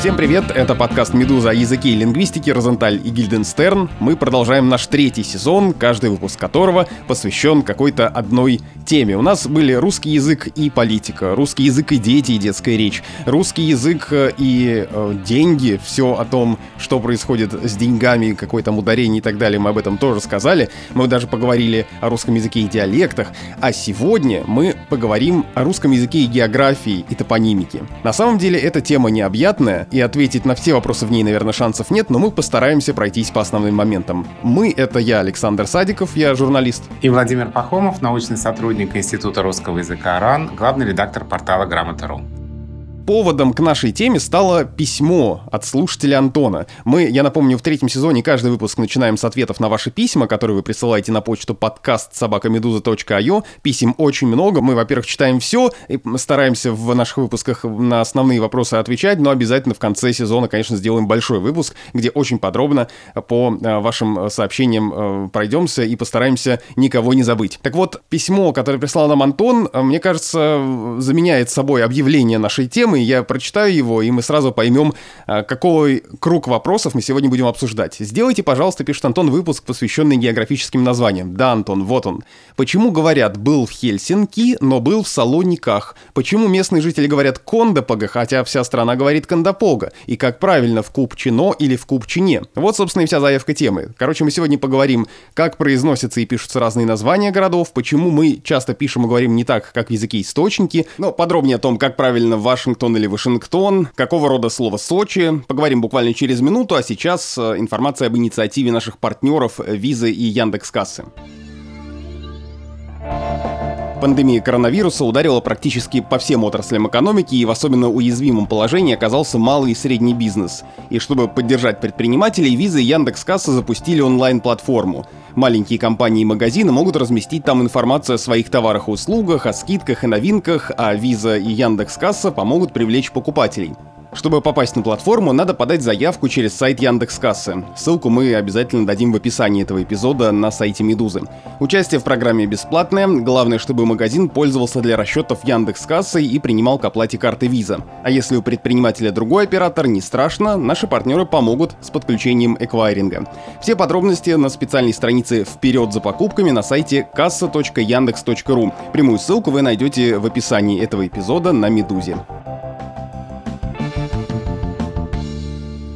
Всем привет, это подкаст «Медуза» о языке и лингвистике Розенталь и Гильденстерн. Мы продолжаем наш третий сезон, каждый выпуск которого посвящен какой-то одной теме. У нас были русский язык и политика, русский язык и дети и детская речь, русский язык э, и э, деньги, все о том, что происходит с деньгами, какое там ударение и так далее, мы об этом тоже сказали. Мы даже поговорили о русском языке и диалектах. А сегодня мы поговорим о русском языке и географии и топонимике. На самом деле эта тема необъятная, и ответить на все вопросы в ней, наверное, шансов нет, но мы постараемся пройтись по основным моментам. Мы — это я, Александр Садиков, я журналист. И Владимир Пахомов, научный сотрудник Института русского языка РАН, главный редактор портала «Грамота.ру». Поводом к нашей теме стало письмо от слушателя Антона. Мы, я напомню, в третьем сезоне каждый выпуск начинаем с ответов на ваши письма, которые вы присылаете на почту подкаст собакамедуза.io. Писем очень много. Мы, во-первых, читаем все и стараемся в наших выпусках на основные вопросы отвечать, но обязательно в конце сезона, конечно, сделаем большой выпуск, где очень подробно по э, вашим сообщениям э, пройдемся и постараемся никого не забыть. Так вот, письмо, которое прислал нам Антон, э, мне кажется, заменяет собой объявление нашей темы, я прочитаю его, и мы сразу поймем, а, какой круг вопросов мы сегодня будем обсуждать. Сделайте, пожалуйста, пишет Антон, выпуск, посвященный географическим названиям. Да, Антон, вот он. Почему говорят «был в Хельсинки», но «был в Салониках»? Почему местные жители говорят «Кондопога», хотя вся страна говорит «Кондопога»? И как правильно, в Купчино или в Купчине? Вот, собственно, и вся заявка темы. Короче, мы сегодня поговорим, как произносятся и пишутся разные названия городов, почему мы часто пишем и говорим не так, как в языке источники, но подробнее о том, как правильно Вашингтон Вашингтон или Вашингтон, какого рода слово Сочи. Поговорим буквально через минуту, а сейчас э, информация об инициативе наших партнеров э, Визы и Яндекс.Кассы. Пандемия коронавируса ударила практически по всем отраслям экономики, и в особенно уязвимом положении оказался малый и средний бизнес. И чтобы поддержать предпринимателей, Виза и Яндекс.Касса запустили онлайн-платформу. Маленькие компании и магазины могут разместить там информацию о своих товарах и услугах, о скидках и новинках, а Виза и Яндекс.Касса помогут привлечь покупателей. Чтобы попасть на платформу, надо подать заявку через сайт Яндекс.Кассы. Ссылку мы обязательно дадим в описании этого эпизода на сайте Медузы. Участие в программе бесплатное, главное, чтобы магазин пользовался для расчетов Яндекс.Кассой и принимал к оплате карты Виза. А если у предпринимателя другой оператор, не страшно, наши партнеры помогут с подключением эквайринга. Все подробности на специальной странице «Вперед за покупками» на сайте kassa.yandex.ru. Прямую ссылку вы найдете в описании этого эпизода на Медузе.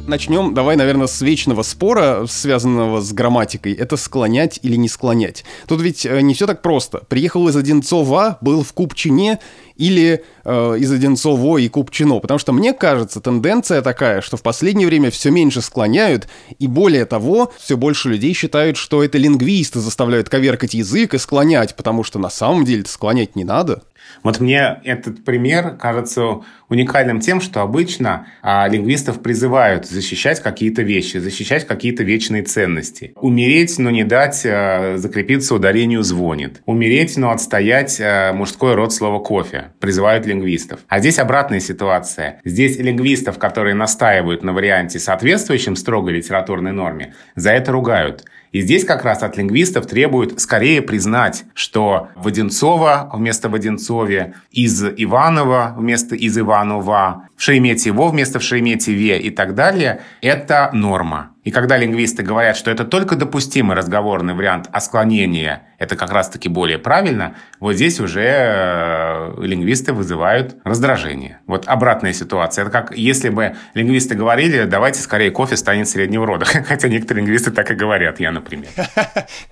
Начнем, давай, наверное, с вечного спора, связанного с грамматикой. Это склонять или не склонять. Тут ведь э, не все так просто. Приехал из Одинцова, был в Купчине или э, из Одинцово и Купчино. Потому что мне кажется, тенденция такая, что в последнее время все меньше склоняют, и более того, все больше людей считают, что это лингвисты заставляют коверкать язык и склонять, потому что на самом деле склонять не надо. Вот мне этот пример кажется уникальным тем, что обычно а, лингвистов призывают защищать какие-то вещи, защищать какие-то вечные ценности. Умереть, но не дать а, закрепиться ударению звонит. Умереть, но отстоять а, мужской род слова кофе. Призывают лингвистов. А здесь обратная ситуация. Здесь лингвистов, которые настаивают на варианте соответствующем строгой литературной норме, за это ругают. И здесь как раз от лингвистов требуют скорее признать, что Воденцова вместо Воденцове, из Иванова вместо из Иванова, в Шереметьево вместо в Шереметьеве и так далее – это норма. И когда лингвисты говорят, что это только допустимый разговорный вариант, а склонение – это как раз-таки более правильно, вот здесь уже э, лингвисты вызывают раздражение. Вот обратная ситуация. Это как если бы лингвисты говорили, давайте скорее кофе станет среднего рода. Хотя некоторые лингвисты так и говорят, я, например.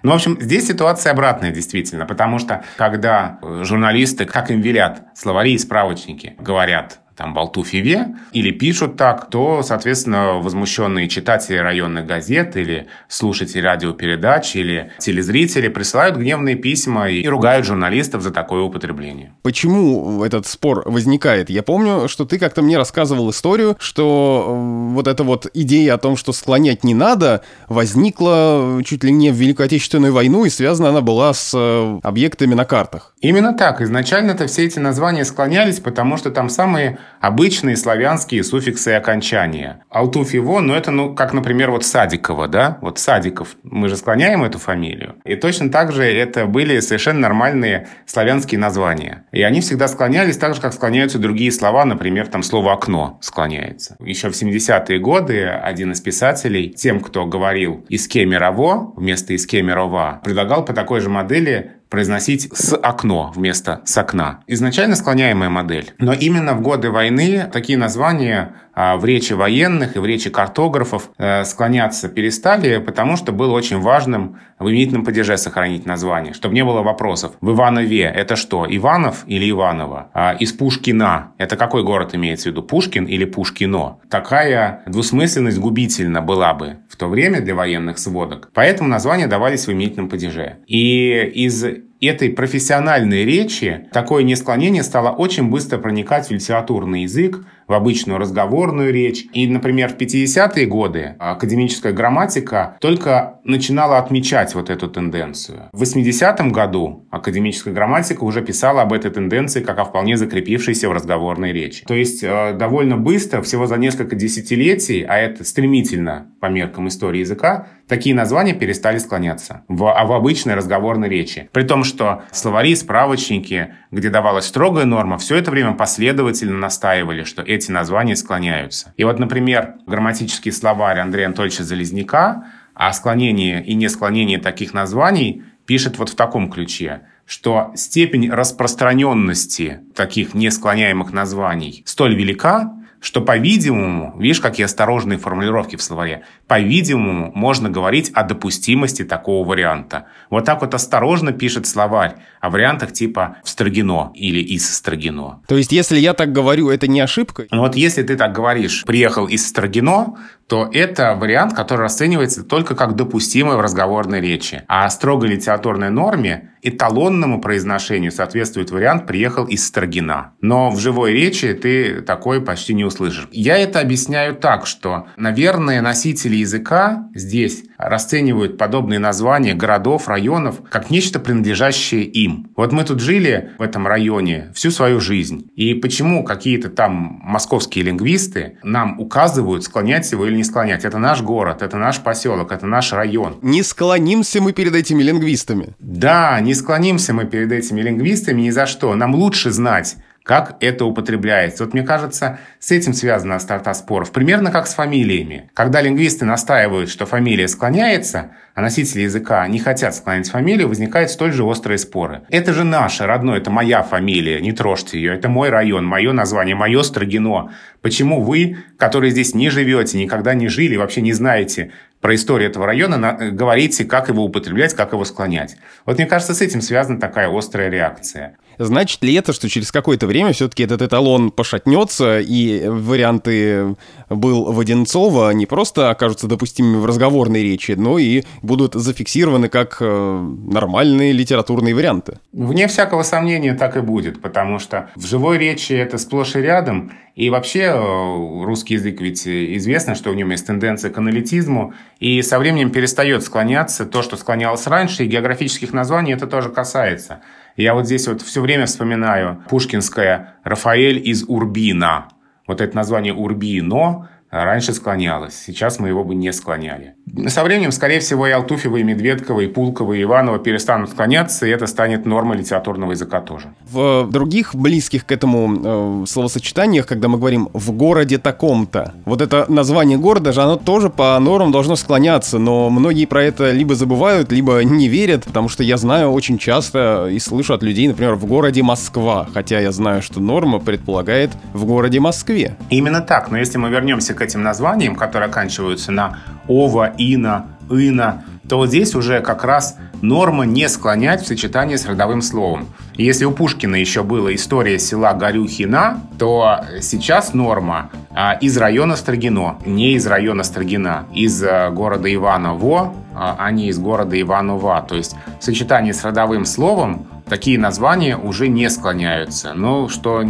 Ну, в общем, здесь ситуация обратная действительно, потому что когда журналисты, как им велят, словари и справочники говорят там Болтуфьеве, или пишут так, то, соответственно, возмущенные читатели районных газет или слушатели радиопередач или телезрители присылают гневные письма и ругают журналистов за такое употребление. Почему этот спор возникает? Я помню, что ты как-то мне рассказывал историю, что э, вот эта вот идея о том, что склонять не надо, возникла чуть ли не в Великую Отечественную войну, и связана она была с э, объектами на картах. Именно так. Изначально-то все эти названия склонялись, потому что там самые обычные славянские суффиксы и окончания. Алтуф его, ну это, ну, как, например, вот Садикова, да? Вот Садиков, мы же склоняем эту фамилию. И точно так же это были совершенно нормальные славянские названия. И они всегда склонялись так же, как склоняются другие слова, например, там слово «окно» склоняется. Еще в 70-е годы один из писателей тем, кто говорил «искемерово» вместо «искемерова», предлагал по такой же модели произносить с окно вместо с окна. Изначально склоняемая модель. Но именно в годы войны такие названия в речи военных и в речи картографов э, склоняться перестали, потому что было очень важным в именительном падеже сохранить название, чтобы не было вопросов. В Иванове это что, Иванов или Иваново? А из Пушкина это какой город имеется в виду, Пушкин или Пушкино? Такая двусмысленность губительна была бы в то время для военных сводок. Поэтому названия давались в именительном падеже. И из этой профессиональной речи такое несклонение стало очень быстро проникать в литературный язык, в обычную разговорную речь. И, например, в 50-е годы академическая грамматика только начинала отмечать вот эту тенденцию. В 80-м году академическая грамматика уже писала об этой тенденции как о вполне закрепившейся в разговорной речи. То есть э, довольно быстро, всего за несколько десятилетий, а это стремительно по меркам истории языка, такие названия перестали склоняться в, а в обычной разговорной речи. При том, что словари, справочники, где давалась строгая норма, все это время последовательно настаивали, что эти названия склоняются. И вот, например, грамматический словарь Андрея Анатольевича Залезняка о склонении и несклонении таких названий пишет вот в таком ключе что степень распространенности таких несклоняемых названий столь велика, что, по-видимому, видишь, какие осторожные формулировки в словаре, по-видимому, можно говорить о допустимости такого варианта. Вот так вот осторожно пишет словарь о вариантах типа в «строгино» или «из строгино». То есть, если я так говорю, это не ошибка? Ну вот если ты так говоришь «приехал из строгино», то это вариант, который расценивается только как допустимый в разговорной речи. А строгой литературной норме эталонному произношению соответствует вариант «приехал из Строгина». Но в живой речи ты такой почти не услышишь. Я это объясняю так, что, наверное, носители языка здесь расценивают подобные названия городов, районов как нечто принадлежащее им. Вот мы тут жили в этом районе всю свою жизнь. И почему какие-то там московские лингвисты нам указывают, склонять его или не склонять? Это наш город, это наш поселок, это наш район. Не склонимся мы перед этими лингвистами. Да, не склонимся мы перед этими лингвистами ни за что. Нам лучше знать, как это употребляется. Вот мне кажется, с этим связана острота споров. Примерно как с фамилиями. Когда лингвисты настаивают, что фамилия склоняется, а носители языка не хотят склонять фамилию, возникают столь же острые споры. Это же наше родное, это моя фамилия, не трожьте ее. Это мой район, мое название, мое Строгино. Почему вы, которые здесь не живете, никогда не жили, вообще не знаете, про историю этого района, говорите, как его употреблять, как его склонять. Вот мне кажется, с этим связана такая острая реакция. Значит ли это, что через какое-то время все-таки этот эталон пошатнется, и варианты был Воденцова не просто окажутся допустимыми в разговорной речи, но и будут зафиксированы как э, нормальные литературные варианты? Вне всякого сомнения так и будет, потому что в живой речи это сплошь и рядом, и вообще э, русский язык ведь известно, что в нем есть тенденция к аналитизму, и со временем перестает склоняться то, что склонялось раньше, и географических названий это тоже касается. Я вот здесь вот все время вспоминаю пушкинское «Рафаэль из Урбина». Вот это название «Урбино» раньше склонялось, сейчас мы его бы не склоняли. Со временем, скорее всего, и Алтуфьева, и Медведкова, и Пулкова, и Иванова перестанут склоняться, и это станет нормой литературного языка тоже. В других близких к этому э, словосочетаниях, когда мы говорим «в городе таком-то», вот это название города же, оно тоже по нормам должно склоняться, но многие про это либо забывают, либо не верят, потому что я знаю очень часто и слышу от людей, например, «в городе Москва», хотя я знаю, что норма предполагает «в городе Москве». Именно так, но если мы вернемся к этим названиям, которые оканчиваются на «ова», «ина», «ына», то вот здесь уже как раз норма не склонять в сочетании с родовым словом. Если у Пушкина еще была история села Горюхина, то сейчас норма а, из района Строгино, не из района Строгина, из а, города Иваново, а, а не из города Иванова. То есть в сочетании с родовым словом такие названия уже не склоняются. Ну, что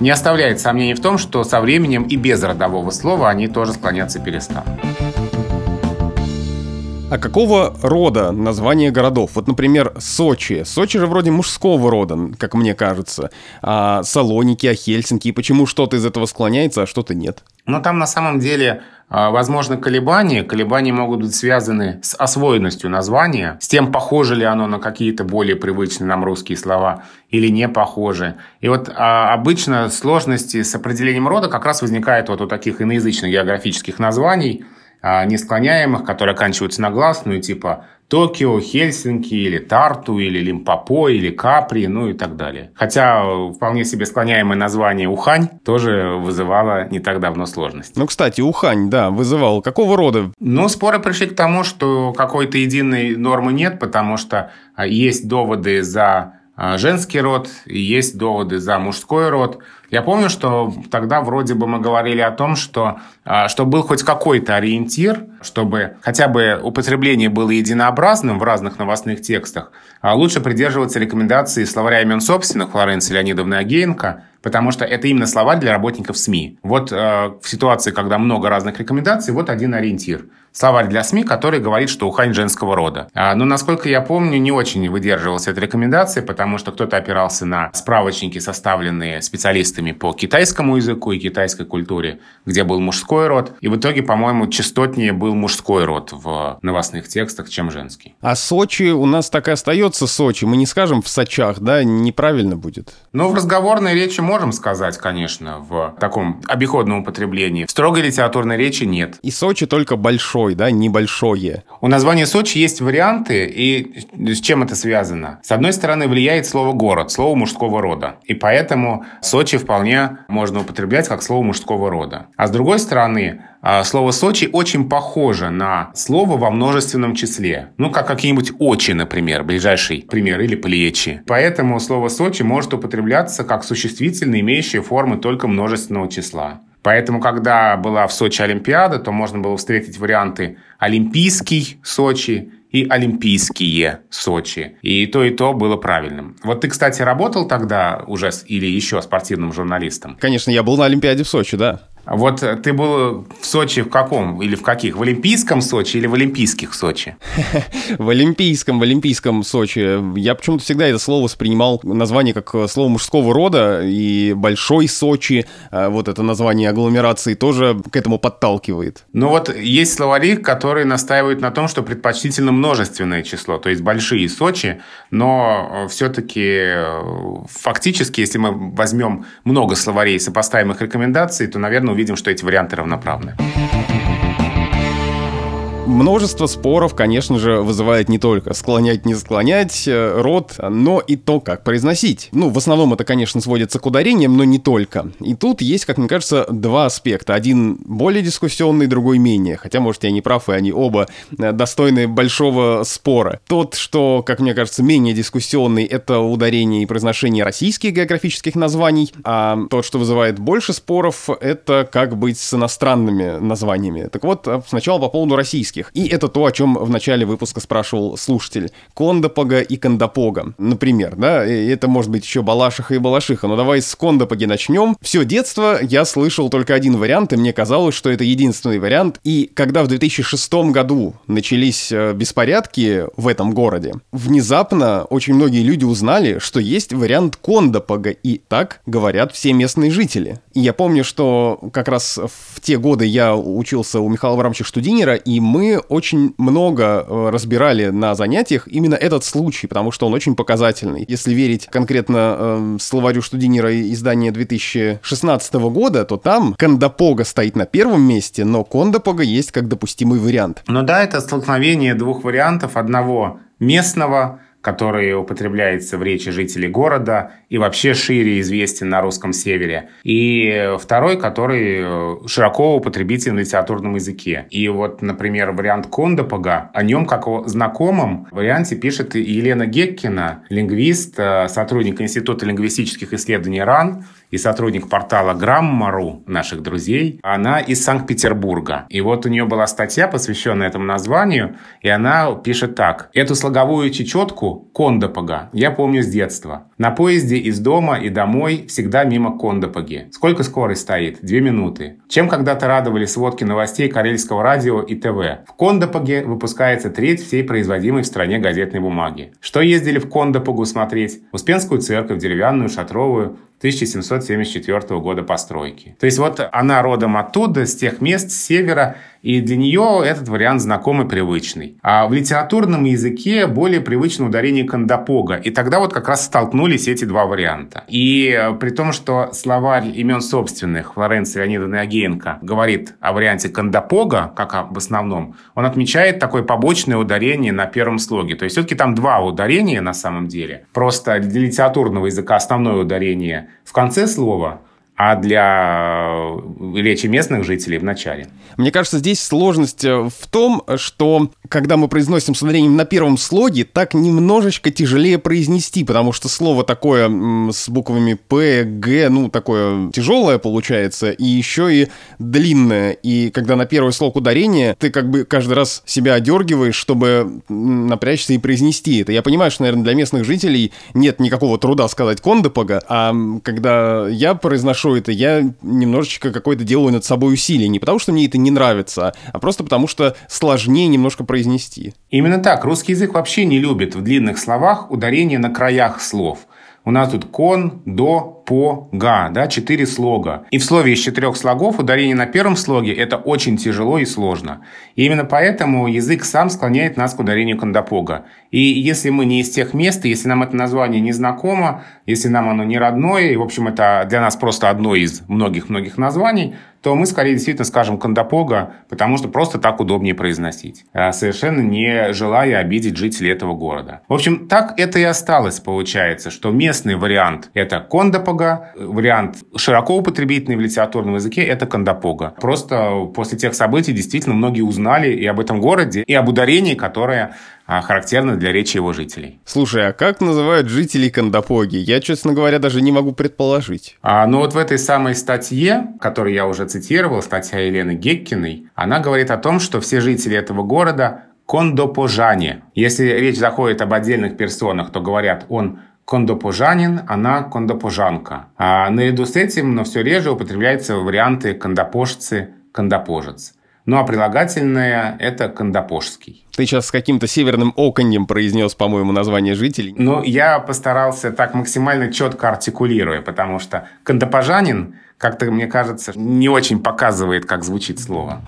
не оставляет сомнений в том, что со временем и без родового слова они тоже склоняться перестанут. А какого рода название городов? Вот, например, Сочи. Сочи же вроде мужского рода, как мне кажется. А Салоники, а Хельсинки. И почему что-то из этого склоняется, а что-то нет? Ну, там на самом деле возможно колебания. Колебания могут быть связаны с освоенностью названия, с тем, похоже ли оно на какие-то более привычные нам русские слова или не похоже. И вот а, обычно сложности с определением рода как раз возникают вот у таких иноязычных географических названий – а, несклоняемых, которые оканчиваются на гласную, типа Токио, Хельсинки, или Тарту, или Лимпопо, или Капри, ну и так далее. Хотя вполне себе склоняемое название Ухань тоже вызывало не так давно сложность. Ну, кстати, Ухань, да, вызывал. Какого рода? Ну, споры пришли к тому, что какой-то единой нормы нет, потому что а, есть доводы за а, женский род, и есть доводы за мужской род. Я помню, что тогда вроде бы мы говорили о том, что, а, что был хоть какой-то ориентир, чтобы хотя бы употребление было единообразным в разных новостных текстах, а лучше придерживаться рекомендаций словаря имен собственных Флоренции Леонидовны Агеенко, потому что это именно слова для работников СМИ. Вот э, в ситуации, когда много разных рекомендаций, вот один ориентир – словарь для СМИ, который говорит, что ухань женского рода. А, но, насколько я помню, не очень выдерживался этой рекомендации, потому что кто-то опирался на справочники, составленные специалистами по китайскому языку и китайской культуре, где был мужской род. И в итоге, по-моему, частотнее был мужской род в новостных текстах, чем женский. А Сочи у нас так и остается Сочи. Мы не скажем в Сочах, да? Неправильно будет. Ну, в разговорной речи можем сказать, конечно, в таком обиходном употреблении. В строгой литературной речи нет. И Сочи только большой да, небольшое. У названия Сочи есть варианты, и с чем это связано? С одной стороны, влияет слово «город», слово мужского рода. И поэтому Сочи вполне можно употреблять как слово мужского рода. А с другой стороны, а, слово «Сочи» очень похоже на слово во множественном числе. Ну, как какие-нибудь «очи», например, ближайший пример, или «плечи». Поэтому слово «Сочи» может употребляться как существительное, имеющее формы только множественного числа. Поэтому, когда была в Сочи Олимпиада, то можно было встретить варианты «Олимпийский Сочи», и Олимпийские Сочи. И то, и то было правильным. Вот ты, кстати, работал тогда уже или еще спортивным журналистом? Конечно, я был на Олимпиаде в Сочи, да. Вот ты был в Сочи в каком? Или в каких? В Олимпийском Сочи или в Олимпийских Сочи? В Олимпийском, в Олимпийском Сочи. Я почему-то всегда это слово воспринимал, название как слово мужского рода, и Большой Сочи, вот это название агломерации тоже к этому подталкивает. Ну вот есть словари, которые настаивают на том, что предпочтительно множественное число, то есть большие Сочи, но все-таки э, фактически, если мы возьмем много словарей сопоставимых рекомендаций, то, наверное, увидим, что эти варианты равноправны. Множество споров, конечно же, вызывает не только склонять, не склонять э, род, но и то, как произносить. Ну, в основном это, конечно, сводится к ударениям, но не только. И тут есть, как мне кажется, два аспекта. Один более дискуссионный, другой менее. Хотя, может, я не прав, и они оба э, достойны большого спора. Тот, что, как мне кажется, менее дискуссионный, это ударение и произношение российских географических названий, а тот, что вызывает больше споров, это как быть с иностранными названиями. Так вот, э, сначала по поводу российских русских. И это то, о чем в начале выпуска спрашивал слушатель. Кондопога и Кондопога, например, да, это может быть еще Балашиха и Балашиха, но давай с Кондопоги начнем. Все детство я слышал только один вариант, и мне казалось, что это единственный вариант. И когда в 2006 году начались э, беспорядки в этом городе, внезапно очень многие люди узнали, что есть вариант Кондопога, и так говорят все местные жители. И я помню, что как раз в те годы я учился у Михаила Абрамовича Штудинера, и мы очень много э, разбирали на занятиях именно этот случай, потому что он очень показательный. Если верить конкретно э, словарю Штудинера издания 2016 года, то там Кондопога стоит на первом месте, но Кондопога есть как допустимый вариант. Ну да, это столкновение двух вариантов. Одного местного, который употребляется в речи жителей города и вообще шире известен на русском севере. И второй, который э, широко употребителен в литературном языке. И вот, например, вариант Кондопога, о нем как о знакомом варианте пишет Елена Геккина, лингвист, э, сотрудник Института лингвистических исследований РАН, и сотрудник портала Граммару наших друзей. Она из Санкт-Петербурга. И вот у нее была статья, посвященная этому названию, и она пишет так. Эту слоговую чечетку Кондопога я помню с детства. На поезде из дома и домой всегда мимо Кондопоги. Сколько скорость стоит? Две минуты. Чем когда-то радовали сводки новостей Карельского радио и ТВ? В Кондопоге выпускается треть всей производимой в стране газетной бумаги. Что ездили в Кондопогу смотреть? Успенскую церковь, деревянную, шатровую, 1774 года постройки. То есть вот она родом оттуда, с тех мест, с севера, и для нее этот вариант знакомый, привычный. А в литературном языке более привычно ударение кондопога. И тогда вот как раз столкнулись эти два варианта. И э, при том, что словарь имен собственных Флоренции Леонидовны Агеенко говорит о варианте кондопога, как об основном, он отмечает такое побочное ударение на первом слоге. То есть все-таки там два ударения на самом деле. Просто для литературного языка основное ударение в конце слова, а для э, речи местных жителей в начале. Мне кажется, здесь сложность э, в том, что когда мы произносим с ударением на первом слоге, так немножечко тяжелее произнести, потому что слово такое с буквами П, Г, ну, такое тяжелое получается, и еще и длинное. И когда на первый слог ударение, ты как бы каждый раз себя одергиваешь, чтобы напрячься и произнести это. Я понимаю, что, наверное, для местных жителей нет никакого труда сказать кондопога, а когда я произношу хорошо это, я немножечко какое-то делаю над собой усилие. Не потому, что мне это не нравится, а просто потому, что сложнее немножко произнести. Именно так. Русский язык вообще не любит в длинных словах ударение на краях слов. У нас тут кон, до, по, га, да, четыре слога. И в слове из четырех слогов ударение на первом слоге – это очень тяжело и сложно. И именно поэтому язык сам склоняет нас к ударению кондопога. И если мы не из тех мест, если нам это название не знакомо, если нам оно не родное, и, в общем, это для нас просто одно из многих-многих названий, то мы скорее действительно скажем кондопога, потому что просто так удобнее произносить, а совершенно не желая обидеть жителей этого города. В общем, так это и осталось, получается, что местный вариант – это кондопога, кондопога. Вариант широко употребительный в литературном языке – это кондопога. Просто после тех событий действительно многие узнали и об этом городе, и об ударении, которое а, характерно для речи его жителей. Слушай, а как называют жителей Кондопоги? Я, честно говоря, даже не могу предположить. А, ну вот в этой самой статье, которую я уже цитировал, статья Елены Геккиной, она говорит о том, что все жители этого города кондопожане. Если речь заходит об отдельных персонах, то говорят он кондопожанин, она кондопожанка. А наряду с этим, но все реже употребляются варианты кондопожцы, кондопожец. Ну а прилагательное – это кондопожский. Ты сейчас с каким-то северным оконьем произнес, по-моему, название жителей. Ну, я постарался так максимально четко артикулируя, потому что кондопожанин, как-то, мне кажется, не очень показывает, как звучит слово.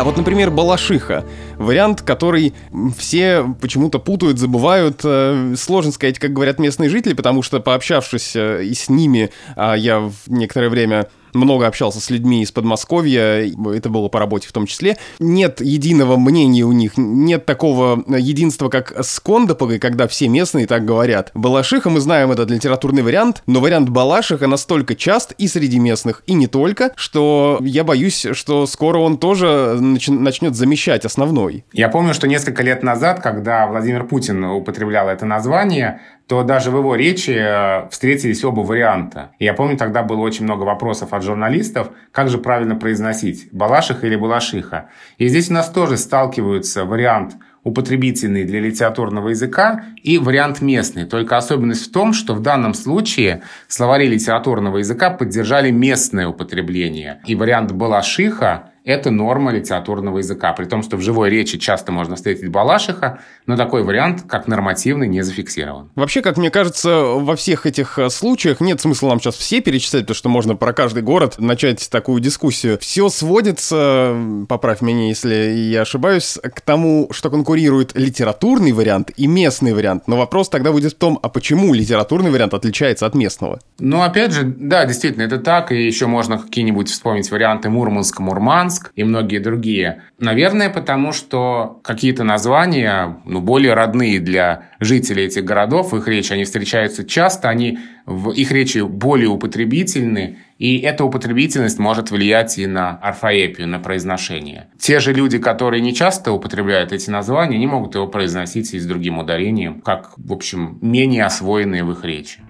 А вот, например, Балашиха. Вариант, который все почему-то путают, забывают. Э, сложно сказать, как говорят местные жители, потому что, пообщавшись э, и с ними, а я в некоторое время много общался с людьми из Подмосковья, это было по работе в том числе. Нет единого мнения у них, нет такого единства, как с Кондопогой, когда все местные так говорят. Балашиха, мы знаем этот литературный вариант, но вариант Балашиха настолько част и среди местных, и не только, что я боюсь, что скоро он тоже нач- начнет замещать основной. Я помню, что несколько лет назад, когда Владимир Путин употреблял это название, то даже в его речи э, встретились оба варианта. Я помню, тогда было очень много вопросов от журналистов, как же правильно произносить, Балашиха или Балашиха. И здесь у нас тоже сталкиваются вариант употребительный для литературного языка и вариант местный. Только особенность в том, что в данном случае словари литературного языка поддержали местное употребление. И вариант Балашиха это норма литературного языка. При том, что в живой речи часто можно встретить Балашиха, но такой вариант, как нормативный, не зафиксирован. Вообще, как мне кажется, во всех этих э, случаях нет смысла нам сейчас все перечислять, потому что можно про каждый город начать такую дискуссию. Все сводится, поправь меня, если я ошибаюсь, к тому, что конкурирует литературный вариант и местный вариант. Но вопрос тогда будет в том, а почему литературный вариант отличается от местного? Ну, опять же, да, действительно, это так. И еще можно какие-нибудь вспомнить варианты Мурманск-Мурманск, Мурманск и многие другие. Наверное, потому что какие-то названия, ну, более родные для жителей этих городов, их речи они встречаются часто, они в их речи более употребительны, и эта употребительность может влиять и на орфоэпию, на произношение. Те же люди, которые не часто употребляют эти названия, не могут его произносить и с другим ударением, как, в общем, менее освоенные в их речи.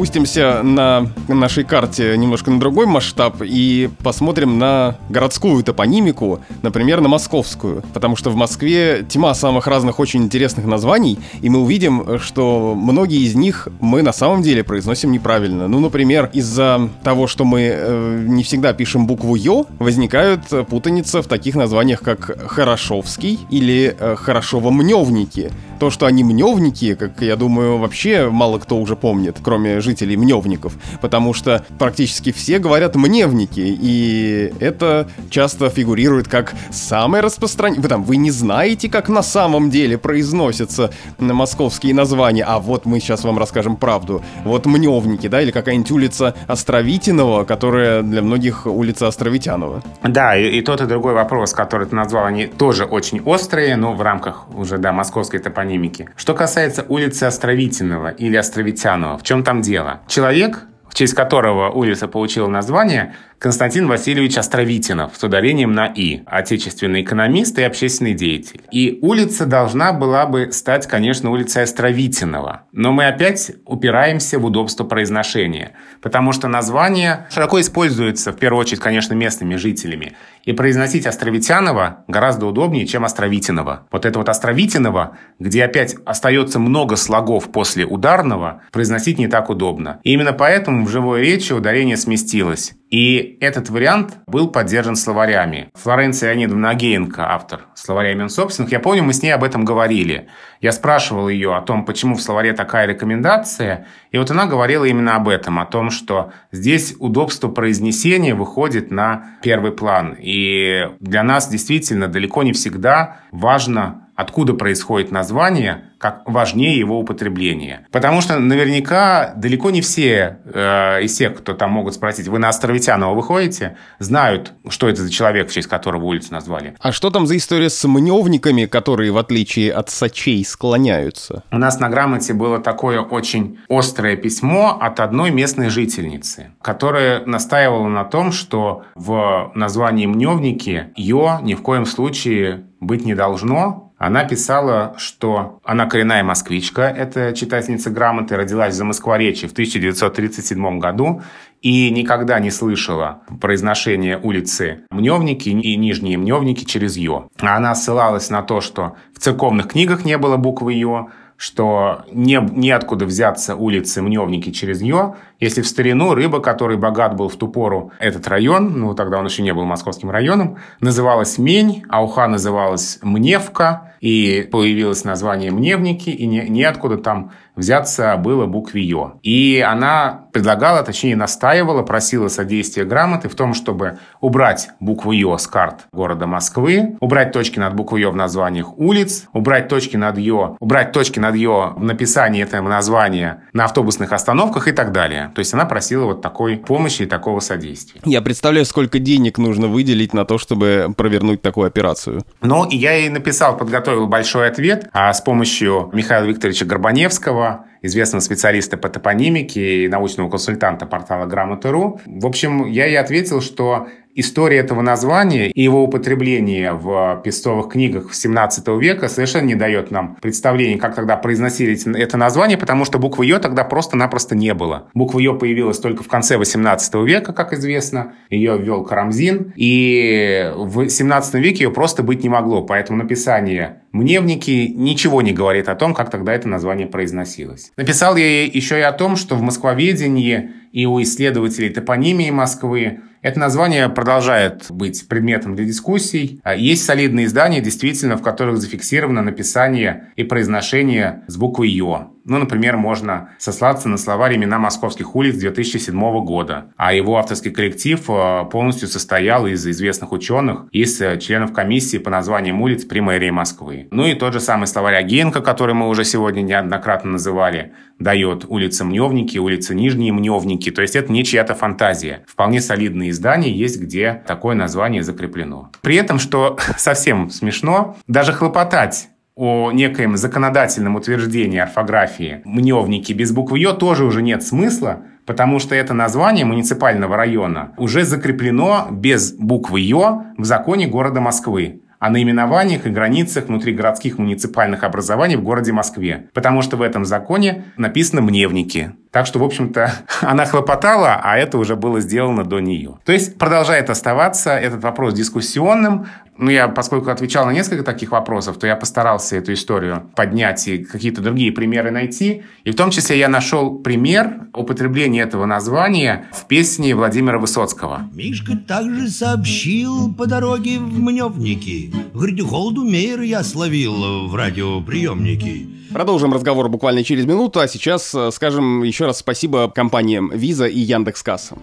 Опустимся на нашей карте немножко на другой масштаб и посмотрим на городскую топонимику, например, на московскую. Потому что в Москве тьма самых разных очень интересных названий, и мы увидим, что многие из них мы на самом деле произносим неправильно. Ну, например, из-за того, что мы э, не всегда пишем букву «ё», возникают путаница в таких названиях, как Хорошовский или э, Хорошово-Мневники. То, что они мневники, как я думаю, вообще мало кто уже помнит, кроме жителей мневников, потому что практически все говорят мневники, и это часто фигурирует как самое распространенное. Вы там, вы не знаете, как на самом деле произносятся московские названия, а вот мы сейчас вам расскажем правду. Вот мневники, да, или какая-нибудь улица Островитинова, которая для многих улица Островитянова. Да, и, и тот и другой вопрос, который ты назвал, они тоже очень острые, но в рамках уже, да, московской топонимики. Что касается улицы Островитинова или Островитянова, в чем там дело? Человек, в честь которого улица получила название, Константин Васильевич Островитинов с ударением на «и», отечественный экономист и общественный деятель. И улица должна была бы стать, конечно, улицей Островитинова. Но мы опять упираемся в удобство произношения, потому что название широко используется, в первую очередь, конечно, местными жителями. И произносить Островитянова гораздо удобнее, чем Островитинова. Вот это вот Островитинова, где опять остается много слогов после ударного, произносить не так удобно. И именно поэтому в живой речи ударение сместилось. И этот вариант был поддержан словарями. Флоренция Леонидовна Агеенко, автор словаря имен собственных, я помню, мы с ней об этом говорили. Я спрашивал ее о том, почему в словаре такая рекомендация, и вот она говорила именно об этом, о том, что здесь удобство произнесения выходит на первый план. И для нас действительно далеко не всегда важно откуда происходит название, как важнее его употребление. Потому что наверняка далеко не все э, из тех, кто там могут спросить, вы на Островитянова выходите, знают, что это за человек, в честь которого улицу назвали. А что там за история с мневниками, которые, в отличие от сачей, склоняются? У нас на грамоте было такое очень острое письмо от одной местной жительницы, которая настаивала на том, что в названии мневники «ё» ни в коем случае быть не должно, она писала, что она коренная москвичка, это читательница грамоты, родилась за Москворечье в 1937 году и никогда не слышала произношения улицы Мневники и Нижние Мневники через «ё». Она ссылалась на то, что в церковных книгах не было буквы «ё», что не, неоткуда взяться улицы Мневники через нее, если в старину рыба, который богат был в ту пору этот район, ну тогда он еще не был московским районом, называлась Мень, а уха называлась Мневка, и появилось название Мневники, и не, неоткуда там взяться было букве «ё». И она предлагала, точнее настаивала, просила содействия грамоты в том, чтобы убрать букву «ё» с карт города Москвы, убрать точки над буквой «ё» в названиях улиц, убрать точки над «ё», убрать точки над «ё» в написании этого названия на автобусных остановках и так далее. То есть она просила вот такой помощи и такого содействия. Я представляю, сколько денег нужно выделить на то, чтобы провернуть такую операцию. Ну, я ей написал, подготовил большой ответ, а с помощью Михаила Викторовича Горбаневского, известного специалиста по топонимике и научного консультанта портала Грамота.ру. В общем, я ей ответил, что история этого названия и его употребление в пестовых книгах 17 века совершенно не дает нам представления, как тогда произносили это название, потому что буквы «ё» тогда просто-напросто не было. Буква «ё» появилась только в конце 18 века, как известно. Ее ввел Карамзин. И в 17 веке ее просто быть не могло. Поэтому написание «мневники» ничего не говорит о том, как тогда это название произносилось. Написал я еще и о том, что в москвоведении и у исследователей топонимии Москвы это название продолжает быть предметом для дискуссий. А есть солидные издания, действительно, в которых зафиксировано написание и произношение с буквы «ё». Ну, например, можно сослаться на словарь «Имена московских улиц» 2007 года. А его авторский коллектив э, полностью состоял из известных ученых, из э, членов комиссии по названиям улиц при мэрии Москвы. Ну и тот же самый словарь Агенко, который мы уже сегодня неоднократно называли, дает улица Мневники, улица Нижние Мневники. То есть это не чья-то фантазия. Вполне солидные издания есть, где такое название закреплено. При этом, что совсем смешно, даже хлопотать о некоем законодательном утверждении орфографии мневники без буквы «ё» тоже уже нет смысла, потому что это название муниципального района уже закреплено без буквы «ё» в законе города Москвы о наименованиях и границах внутригородских муниципальных образований в городе Москве, потому что в этом законе написано «мневники». Так что, в общем-то, она хлопотала, а это уже было сделано до нее. То есть продолжает оставаться этот вопрос дискуссионным. Ну, я, поскольку отвечал на несколько таких вопросов, то я постарался эту историю поднять и какие-то другие примеры найти. И в том числе я нашел пример употребления этого названия в песне Владимира Высоцкого. Мишка также сообщил по дороге в Мневники. Говорит, холоду мейер я словил в радиоприемнике. Продолжим разговор буквально через минуту, а сейчас э, скажем еще раз спасибо компаниям Visa и Яндекс.Касса.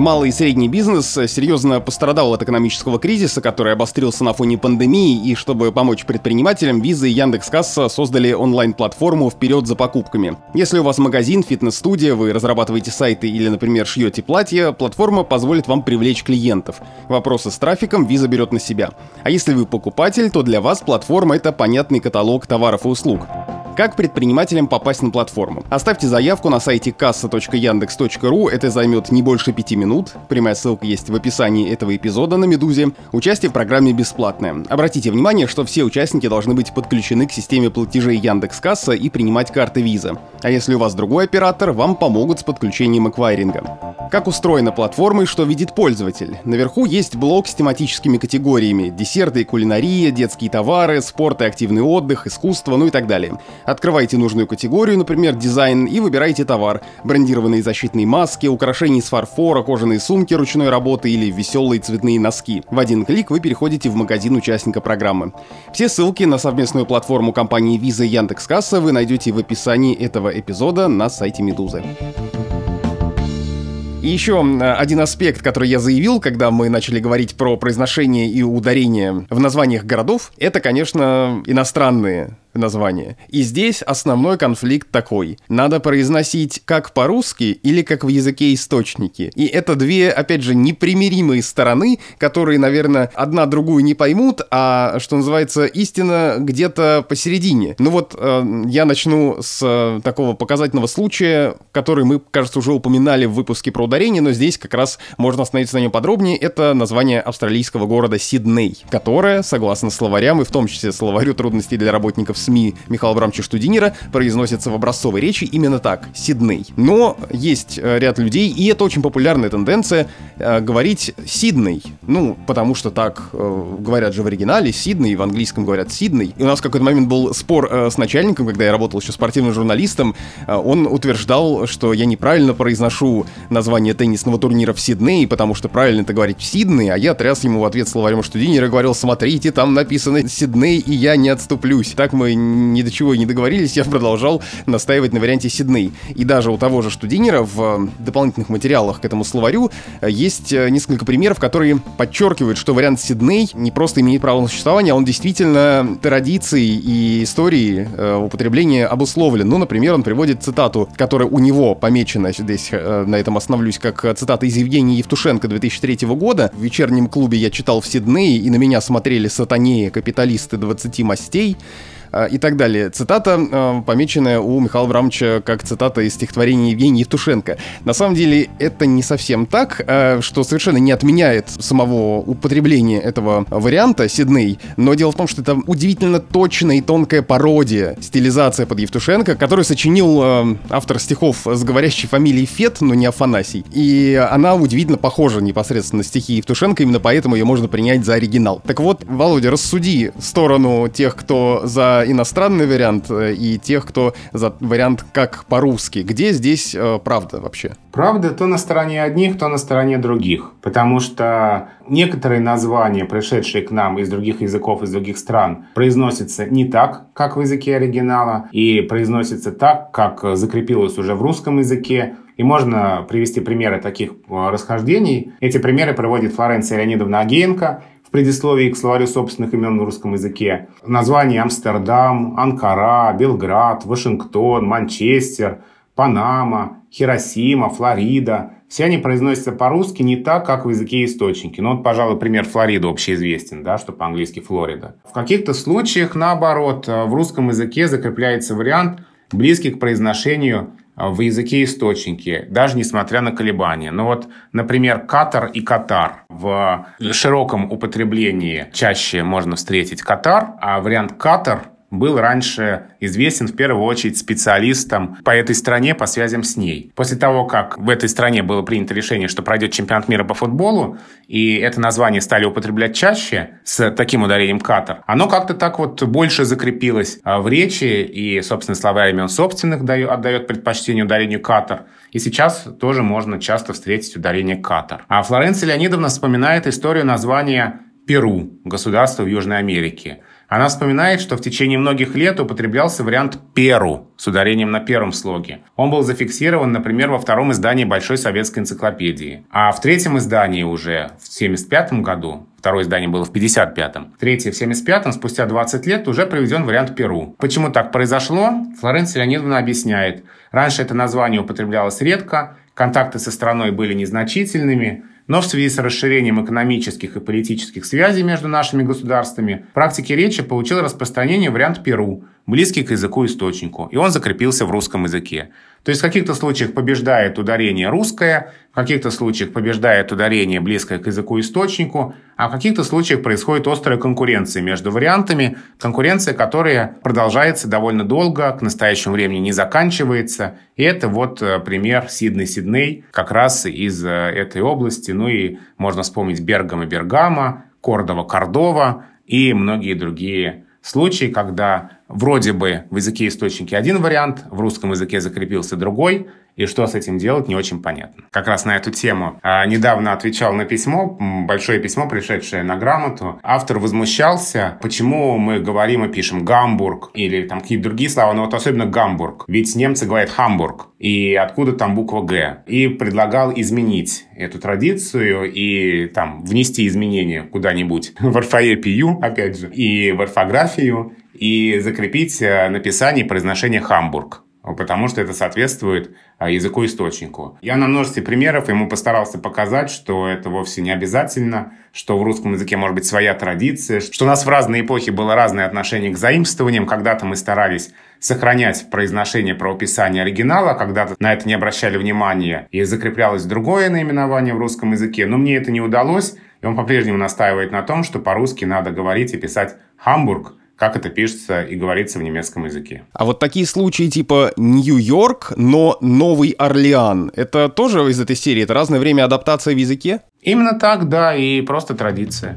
Малый и средний бизнес серьезно пострадал от экономического кризиса, который обострился на фоне пандемии, и чтобы помочь предпринимателям, Visa и Яндекс.Касса создали онлайн-платформу «Вперед за покупками». Если у вас магазин, фитнес-студия, вы разрабатываете сайты или, например, шьете платья, платформа позволит вам привлечь клиентов. Вопросы с трафиком Visa берет на себя. А если вы покупатель, то для вас платформа — это понятный каталог товаров и услуг. Как предпринимателям попасть на платформу? Оставьте заявку на сайте касса.яндекс.ру, это займет не больше пяти минут. Прямая ссылка есть в описании этого эпизода на Медузе. Участие в программе бесплатное. Обратите внимание, что все участники должны быть подключены к системе платежей Яндекс Касса и принимать карты Visa. А если у вас другой оператор, вам помогут с подключением эквайринга. Как устроена платформа и что видит пользователь? Наверху есть блок с тематическими категориями. Десерты и кулинария, детские товары, спорт и активный отдых, искусство, ну и так далее. Открывайте нужную категорию, например, дизайн, и выбирайте товар. Брендированные защитные маски, украшения из фарфора, кожаные сумки ручной работы или веселые цветные носки. В один клик вы переходите в магазин участника программы. Все ссылки на совместную платформу компании Visa и Яндекс.Касса вы найдете в описании этого эпизода на сайте Медузы. И еще один аспект, который я заявил, когда мы начали говорить про произношение и ударение в названиях городов, это, конечно, иностранные название. И здесь основной конфликт такой. Надо произносить как по-русски или как в языке источники. И это две, опять же, непримиримые стороны, которые, наверное, одна другую не поймут, а, что называется, истина где-то посередине. Ну вот, э, я начну с э, такого показательного случая, который мы, кажется, уже упоминали в выпуске про ударение, но здесь как раз можно остановиться на нем подробнее. Это название австралийского города Сидней, которое, согласно словарям, и в том числе словарю трудностей для работников СМИ Михаила Абрамовича Штудинера произносится в образцовой речи именно так — Сидней. Но есть э, ряд людей, и это очень популярная тенденция, э, говорить Сидней. Ну, потому что так э, говорят же в оригинале, Сидней, в английском говорят Сидней. И у нас в какой-то момент был спор с начальником, когда я работал еще спортивным журналистом, он утверждал, что я неправильно произношу название теннисного турнира в Сиднее, потому что правильно это говорить в Сидней, а я тряс ему в ответ словарем Штудинера и говорил, смотрите, там написано Сидней, и я не отступлюсь. Так мы ни до чего не договорились, я продолжал настаивать на варианте Сидней. И даже у того же Штудинера в э, дополнительных материалах к этому словарю э, есть э, несколько примеров, которые подчеркивают, что вариант Сидней не просто имеет право на существование, а он действительно традицией и историей употребления обусловлен. Ну, например, он приводит цитату, которая у него помечена, здесь на этом остановлюсь, как цитата из Евгения Евтушенко 2003 года. В вечернем клубе я читал в Сиднее, и на меня смотрели сатанеи, капиталисты 20 мастей. А, и так далее. Цитата, а, помеченная у Михаила Абрамовича как цитата из стихотворения Евгения Евтушенко. На самом деле это не совсем так, а, что совершенно не отменяет самого употребления этого варианта Сидней, но дело в том, что это удивительно точная и тонкая пародия, стилизация под Евтушенко, которую сочинил автор стихов с говорящей фамилией Фет, но не Афанасий. И она удивительно похожа непосредственно на стихи Евтушенко, именно поэтому ее можно принять за оригинал. Так вот, Володя, рассуди сторону тех, кто за иностранный вариант э, и тех, кто за вариант как по-русски. Где здесь э, правда вообще? Правда то на стороне одних, то на стороне других. Потому что некоторые названия, пришедшие к нам из других языков, из других стран, произносятся не так, как в языке оригинала, и произносятся так, как закрепилось уже в русском языке. И можно привести примеры таких э, расхождений. Эти примеры приводит Флоренция Леонидовна Агеенко в предисловии к словарю собственных имен на русском языке. Названия Амстердам, Анкара, Белград, Вашингтон, Манчестер, Панама, Хиросима, Флорида. Все они произносятся по-русски не так, как в языке источники. Ну вот, пожалуй, пример Флориды общеизвестен, да, что по-английски Флорида. В каких-то случаях, наоборот, в русском языке закрепляется вариант, близкий к произношению в языке источники, даже несмотря на колебания. Ну вот, например, Катар и Катар. В широком употреблении чаще можно встретить Катар, а вариант Катар был раньше известен в первую очередь специалистом по этой стране, по связям с ней. После того, как в этой стране было принято решение, что пройдет чемпионат мира по футболу, и это название стали употреблять чаще с таким ударением «Катар», оно как-то так вот больше закрепилось а, в речи, и, собственно, словарями он собственных отдает предпочтение ударению «Катар». И сейчас тоже можно часто встретить ударение «Катар». А Флоренция Леонидовна вспоминает историю названия Перу, государство в Южной Америке. Она вспоминает, что в течение многих лет употреблялся вариант «перу» с ударением на первом слоге. Он был зафиксирован, например, во втором издании Большой советской энциклопедии. А в третьем издании уже в 1975 году Второе издание было в 55-м. Третье в 75-м, спустя 20 лет, уже приведен вариант Перу. Почему так произошло? Флоренция Леонидовна объясняет. Раньше это название употреблялось редко, контакты со страной были незначительными, но в связи с расширением экономических и политических связей между нашими государствами, практике речи получил распространение вариант Перу, близкий к языку-источнику, и он закрепился в русском языке. То есть в каких-то случаях побеждает ударение русское, в каких-то случаях побеждает ударение близкое к языку-источнику, а в каких-то случаях происходит острая конкуренция между вариантами, конкуренция, которая продолжается довольно долго, к настоящему времени не заканчивается. И это вот э, пример Сиднey-Сидней, как раз из э, этой области. Ну и можно вспомнить Бергам и Бергама, Кордова-Кордова и многие другие случаи, когда вроде бы в языке источники один вариант, в русском языке закрепился другой, и что с этим делать, не очень понятно. Как раз на эту тему а, недавно отвечал на письмо, большое письмо, пришедшее на грамоту. Автор возмущался, почему мы говорим и пишем «Гамбург» или там какие-то другие слова, но вот особенно «Гамбург». Ведь немцы говорят «Хамбург», и откуда там буква «Г». И предлагал изменить эту традицию и там внести изменения куда-нибудь в орфоэпию, опять же, и в орфографию, и закрепить э, написание и произношение «Хамбург» потому что это соответствует а, языку-источнику. Я на множестве примеров ему постарался показать, что это вовсе не обязательно, что в русском языке может быть своя традиция, что у нас в разные эпохи было разное отношение к заимствованиям. Когда-то мы старались сохранять произношение правописания оригинала, когда-то на это не обращали внимания и закреплялось другое наименование в русском языке. Но мне это не удалось, и он по-прежнему настаивает на том, что по-русски надо говорить и писать «Хамбург», как это пишется и говорится в немецком языке. А вот такие случаи типа Нью-Йорк, но Новый Орлеан, это тоже из этой серии? Это разное время адаптации в языке? Именно так, да, и просто традиция.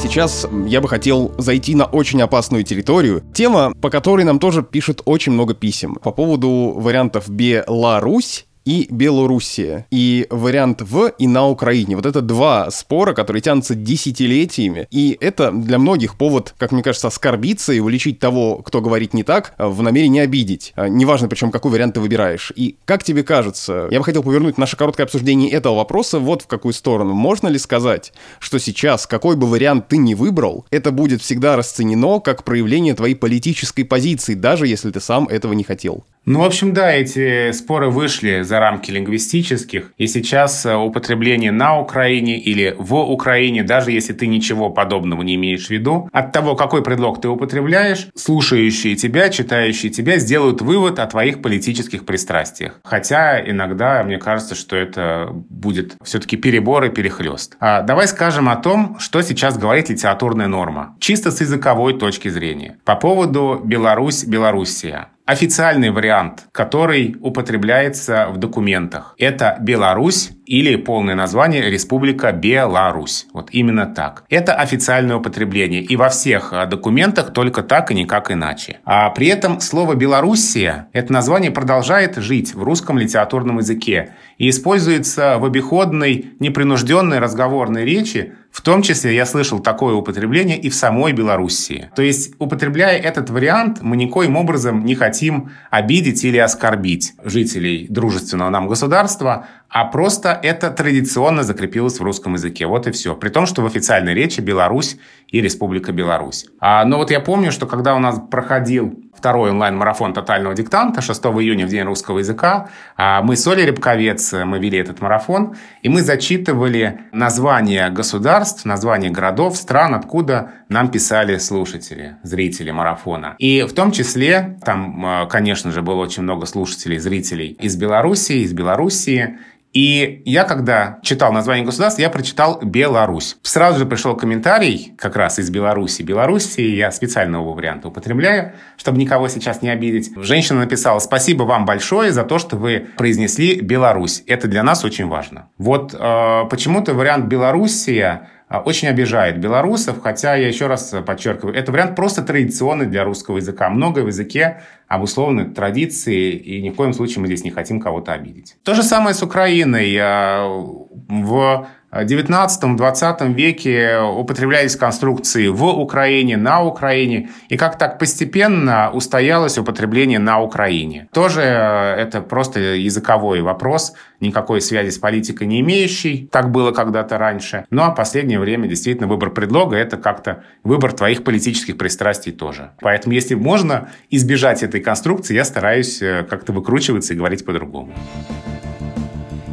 Сейчас я бы хотел зайти на очень опасную территорию. Тема, по которой нам тоже пишут очень много писем. По поводу вариантов Беларусь и Белоруссия. И вариант в и на Украине. Вот это два спора, которые тянутся десятилетиями. И это для многих повод, как мне кажется, оскорбиться и уличить того, кто говорит не так, в намерении обидеть. А, неважно, причем, какой вариант ты выбираешь. И как тебе кажется, я бы хотел повернуть наше короткое обсуждение этого вопроса вот в какую сторону. Можно ли сказать, что сейчас, какой бы вариант ты ни выбрал, это будет всегда расценено как проявление твоей политической позиции, даже если ты сам этого не хотел? Ну, в общем, да, эти споры вышли за рамки лингвистических, и сейчас э, употребление на Украине или в Украине, даже если ты ничего подобного не имеешь в виду, от того, какой предлог ты употребляешь, слушающие тебя, читающие тебя сделают вывод о твоих политических пристрастиях. Хотя иногда мне кажется, что это будет все-таки перебор и перехлест. А давай скажем о том, что сейчас говорит литературная норма, чисто с языковой точки зрения. По поводу Беларусь-Белоруссия. Официальный вариант, который употребляется в документах, это Беларусь или полное название Республика Беларусь. Вот именно так. Это официальное употребление. И во всех а, документах только так и никак иначе. А при этом слово «Белоруссия» это название продолжает жить в русском литературном языке и используется в обиходной, непринужденной разговорной речи в том числе я слышал такое употребление и в самой Белоруссии. То есть, употребляя этот вариант, мы никоим образом не хотим обидеть или оскорбить жителей дружественного нам государства, а просто это традиционно закрепилось в русском языке. Вот и все. При том, что в официальной речи Беларусь и Республика Беларусь. А, но вот я помню, что когда у нас проходил второй онлайн-марафон тотального диктанта 6 июня в День русского языка, а, мы с Олей Рябковец, мы вели этот марафон, и мы зачитывали названия государств, названия городов, стран, откуда нам писали слушатели, зрители марафона. И в том числе, там, а, конечно же, было очень много слушателей, зрителей из Белоруссии, из Белоруссии, И я, когда читал название государства, я прочитал Беларусь. Сразу же пришел комментарий как раз из Беларуси. Белоруссии я специально его варианта употребляю, чтобы никого сейчас не обидеть. Женщина написала, спасибо вам большое за то, что вы произнесли Беларусь. Это для нас очень важно. Вот э, почему-то вариант Белоруссия очень обижает белорусов, хотя, я еще раз подчеркиваю, это вариант просто традиционный для русского языка. Многое в языке обусловлены традиции, и ни в коем случае мы здесь не хотим кого-то обидеть. То же самое с Украиной. А, в XIX-XX веке употреблялись конструкции в Украине, на Украине, и как так постепенно устоялось употребление на Украине. Тоже э, это просто языковой вопрос, никакой связи с политикой не имеющий, так было когда-то раньше. Ну а последнее время действительно выбор предлога – это как-то выбор твоих политических пристрастий тоже. Поэтому если можно избежать этой конструкции, я стараюсь э, как-то выкручиваться и говорить по-другому.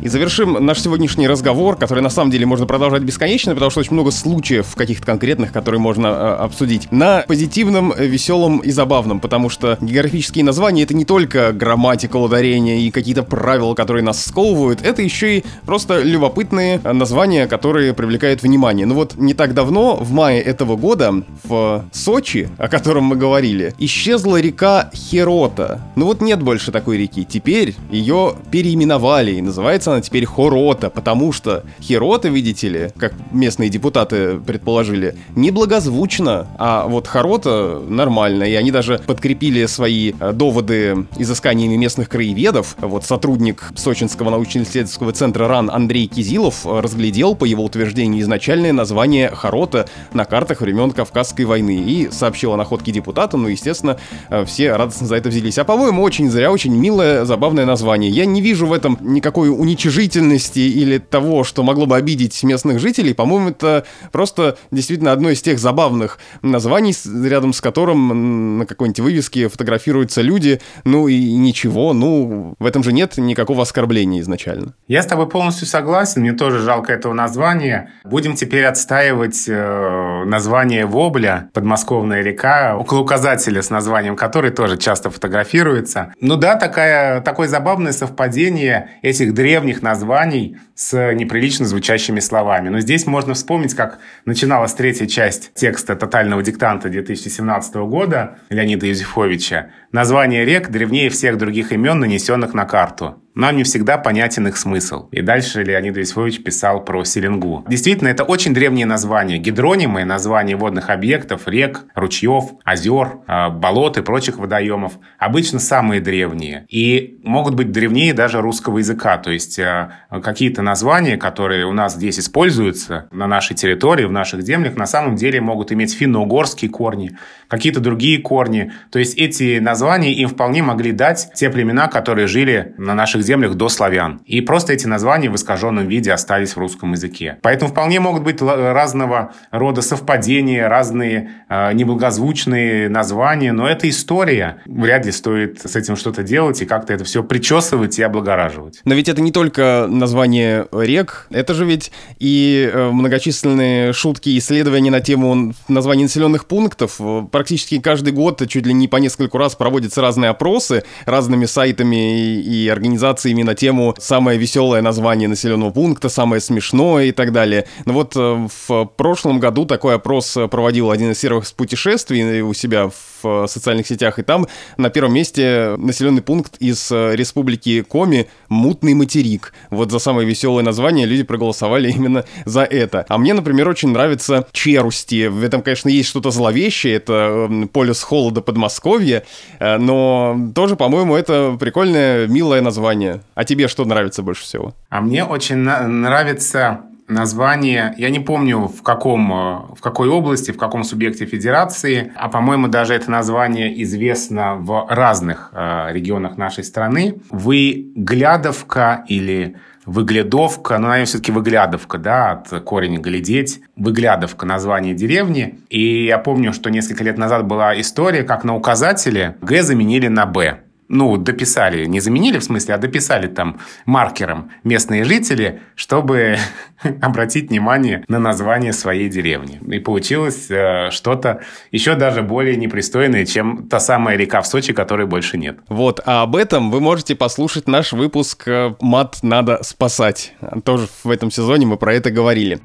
И завершим наш сегодняшний разговор, который на самом деле можно продолжать бесконечно, потому что очень много случаев каких-то конкретных, которые можно э, обсудить, на позитивном, веселом и забавном, потому что географические названия — это не только грамматика, ударения и какие-то правила, которые нас сковывают, это еще и просто любопытные названия, которые привлекают внимание. Ну вот не так давно, в мае этого года, в Сочи, о котором мы говорили, исчезла река Херота. Ну вот нет больше такой реки. Теперь ее переименовали и называется называется она теперь Хорота, потому что Хирота, видите ли, как местные депутаты предположили, неблагозвучно, а вот Хорота нормально, и они даже подкрепили свои э, доводы изысканиями местных краеведов. Вот сотрудник Сочинского научно-исследовательского центра РАН Андрей Кизилов э, разглядел, по его утверждению, изначальное название Хорота на картах времен Кавказской войны и сообщил о находке депутатам, ну, естественно, э, все радостно за это взялись. А, по-моему, очень зря, очень милое, забавное название. Я не вижу в этом никакой уничтожения уничижительности или того, что могло бы обидеть местных жителей, по-моему, это просто действительно одно из тех забавных названий, рядом с которым на какой-нибудь вывеске фотографируются люди, ну и ничего, ну в этом же нет никакого оскорбления изначально. Я с тобой полностью согласен, мне тоже жалко этого названия. Будем теперь отстаивать э, название Вобля, подмосковная река, около указателя с названием который тоже часто фотографируется. Ну да, такая, такое забавное совпадение этих древних древних названий с неприлично звучащими словами. Но здесь можно вспомнить, как начиналась третья часть текста «Тотального диктанта» 2017 года Леонида Юзефовича. Название рек древнее всех других имен, нанесенных на карту. Нам не всегда понятен их смысл. И дальше Леонид Юзефович писал про Селенгу. Действительно, это очень древние названия. Гидронимы, названия водных объектов, рек, ручьев, озер, а, болот и прочих водоемов. Обычно самые древние. И могут быть древнее даже русского языка. То есть а, какие-то названия, которые у нас здесь используются на нашей территории, в наших землях, на самом деле могут иметь финно-угорские корни, какие-то другие корни. То есть эти названия им вполне могли дать те племена, которые жили на наших землях до славян. И просто эти названия в искаженном виде остались в русском языке. Поэтому вполне могут быть разного рода совпадения, разные э, неблагозвучные названия, но это история. Вряд ли стоит с этим что-то делать и как-то это все причесывать и облагораживать. Но ведь это не только название рек, это же ведь и э, многочисленные шутки и исследования на тему названий населенных пунктов. Практически каждый год, чуть ли не по нескольку раз проводятся разные опросы разными сайтами и организациями на тему «Самое веселое название населенного пункта», «Самое смешное» и так далее. Но вот э, в прошлом году такой опрос проводил один из сервисов путешествий у себя в социальных сетях, и там на первом месте населенный пункт из э, республики Коми «Мутный материк». Вот за самое веселое название люди проголосовали именно за это. А мне, например, очень нравится Черусти. В этом, конечно, есть что-то зловещее, это эм, полюс холода Подмосковья, э, но тоже, по-моему, это прикольное, милое название. А тебе что нравится больше всего? А мне очень нравится название, я не помню в каком, э, в какой области, в каком субъекте федерации, а по-моему даже это название известно в разных э, регионах нашей страны. Выглядовка или Выглядовка, ну, наверное, все-таки Выглядовка, да, от корень «глядеть». Выглядовка – название деревни. И я помню, что несколько лет назад была история, как на указателе «Г» заменили на «Б». ну, дописали, не заменили в смысле, а дописали там маркером местные жители, чтобы обратить внимание на название своей деревни. И получилось э, что-то еще даже более непристойное, чем та самая река в Сочи, которой больше нет. Вот, а об этом вы можете послушать наш выпуск э, «Мат надо спасать». Тоже в этом сезоне мы про это говорили.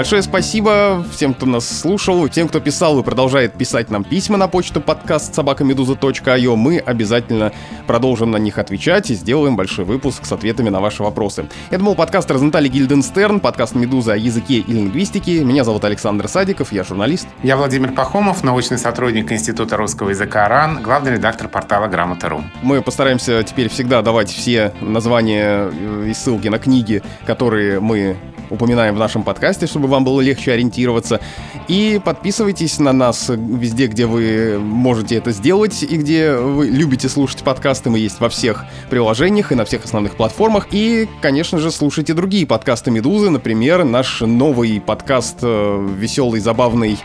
Большое спасибо всем, кто нас слушал, тем, кто писал и продолжает писать нам письма на почту подкаст собакамедуза.io. Мы обязательно продолжим на них отвечать и сделаем большой выпуск с ответами на ваши вопросы. Это был подкаст Розентали Гильденстерн, подкаст «Медуза» о языке и лингвистике. Меня зовут Александр Садиков, я журналист. Я Владимир Пахомов, научный сотрудник Института русского языка РАН, главный редактор портала Грамота.ру. Мы постараемся теперь всегда давать все названия и ссылки на книги, которые мы упоминаем в нашем подкасте, чтобы вам было легче ориентироваться. И подписывайтесь на нас везде, где вы можете это сделать и где вы любите слушать подкасты. Мы есть во всех приложениях и на всех основных платформах. И, конечно же, слушайте другие подкасты «Медузы». Например, наш новый подкаст э, веселый, забавный,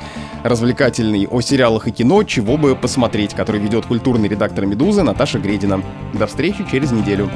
развлекательный о сериалах и кино «Чего бы посмотреть», который ведет культурный редактор «Медузы» Наташа Гредина. До встречи через неделю.